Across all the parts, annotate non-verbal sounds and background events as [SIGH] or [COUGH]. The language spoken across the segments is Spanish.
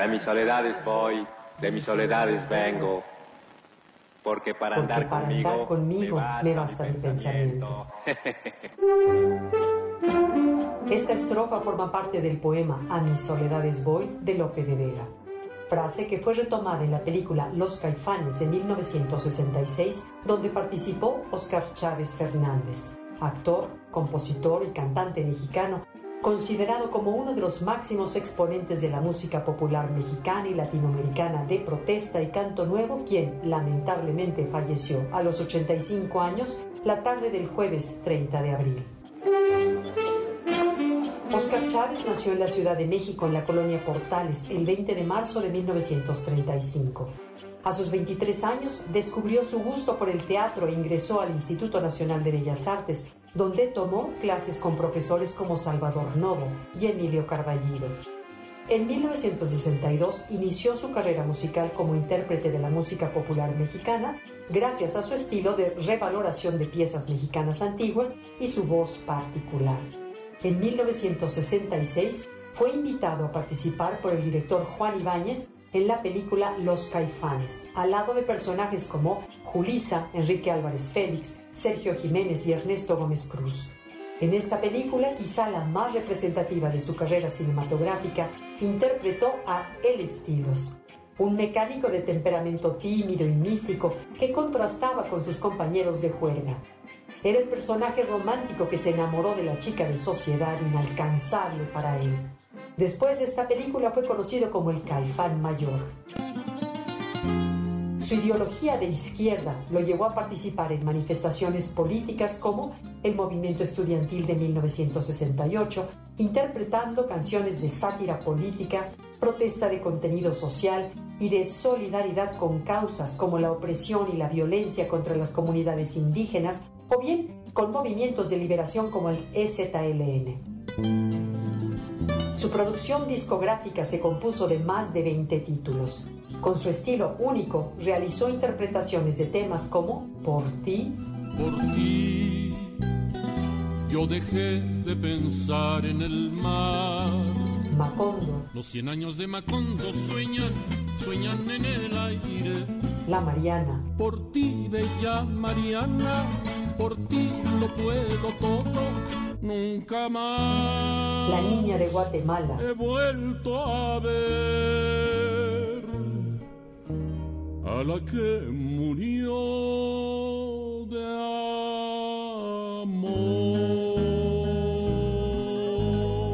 De mis soledades voy, de mis soledades vengo. Porque para Porque andar para conmigo, andar conmigo me basta mi pensamiento. [LAUGHS] Esta estrofa forma parte del poema A mis soledades voy de Lope de Vega. Frase que fue retomada en la película Los Caifanes de 1966, donde participó Oscar Chávez Fernández, actor, compositor y cantante mexicano, considerado como uno de los máximos exponentes de la música popular mexicana y latinoamericana de protesta y canto nuevo, quien lamentablemente falleció a los 85 años la tarde del jueves 30 de abril. Oscar Chávez nació en la Ciudad de México, en la colonia Portales, el 20 de marzo de 1935. A sus 23 años descubrió su gusto por el teatro e ingresó al Instituto Nacional de Bellas Artes, donde tomó clases con profesores como Salvador Novo y Emilio Carballido. En 1962 inició su carrera musical como intérprete de la música popular mexicana, gracias a su estilo de revaloración de piezas mexicanas antiguas y su voz particular. En 1966 fue invitado a participar por el director Juan Ibáñez en la película Los Caifanes, al lado de personajes como Julisa, Enrique Álvarez Félix, Sergio Jiménez y Ernesto Gómez Cruz. En esta película, quizá la más representativa de su carrera cinematográfica, interpretó a El Estilos, un mecánico de temperamento tímido y místico que contrastaba con sus compañeros de juerga. Era el personaje romántico que se enamoró de la chica de sociedad inalcanzable para él. Después de esta película fue conocido como el Caifán Mayor. Su ideología de izquierda lo llevó a participar en manifestaciones políticas como el movimiento estudiantil de 1968, interpretando canciones de sátira política, protesta de contenido social y de solidaridad con causas como la opresión y la violencia contra las comunidades indígenas, o bien con movimientos de liberación como el EZLN. Su producción discográfica se compuso de más de 20 títulos. Con su estilo único, realizó interpretaciones de temas como Por ti, Por ti yo dejé de pensar en el mar. Macondo, Los cien años de Macondo sueñan, sueñan en el aire. La Mariana, Por ti, bella Mariana, por ti lo puedo todo, nunca más. La Niña de Guatemala, He vuelto a ver a la que murió de amor.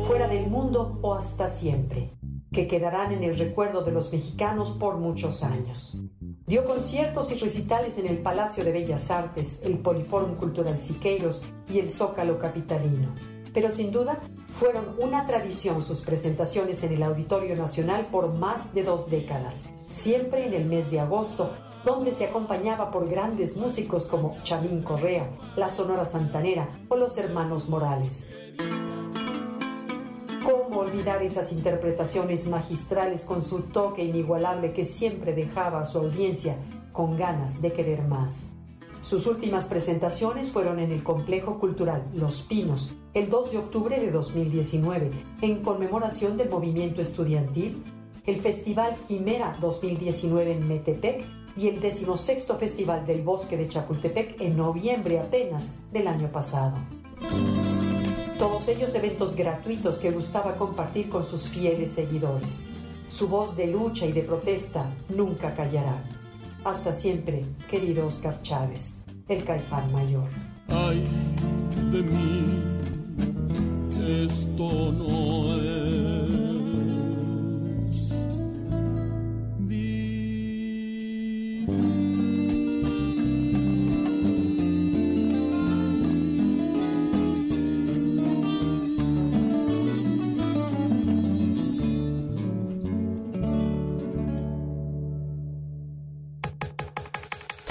Fuera del mundo o hasta siempre, que quedarán en el recuerdo de los mexicanos por muchos años. Dio conciertos y recitales en el Palacio de Bellas Artes, el Poliforum Cultural Siqueiros y el Zócalo Capitalino. Pero sin duda fueron una tradición sus presentaciones en el Auditorio Nacional por más de dos décadas, siempre en el mes de agosto, donde se acompañaba por grandes músicos como Chamín Correa, la Sonora Santanera o los Hermanos Morales. ¿Cómo olvidar esas interpretaciones magistrales con su toque inigualable que siempre dejaba a su audiencia con ganas de querer más? Sus últimas presentaciones fueron en el Complejo Cultural Los Pinos, el 2 de octubre de 2019, en conmemoración del movimiento estudiantil, el Festival Quimera 2019 en Metepec y el 16 Festival del Bosque de Chapultepec en noviembre apenas del año pasado. Todos ellos eventos gratuitos que gustaba compartir con sus fieles seguidores. Su voz de lucha y de protesta nunca callará. Hasta siempre, querido Oscar Chávez, el Caifán Mayor. Ay de mí, esto no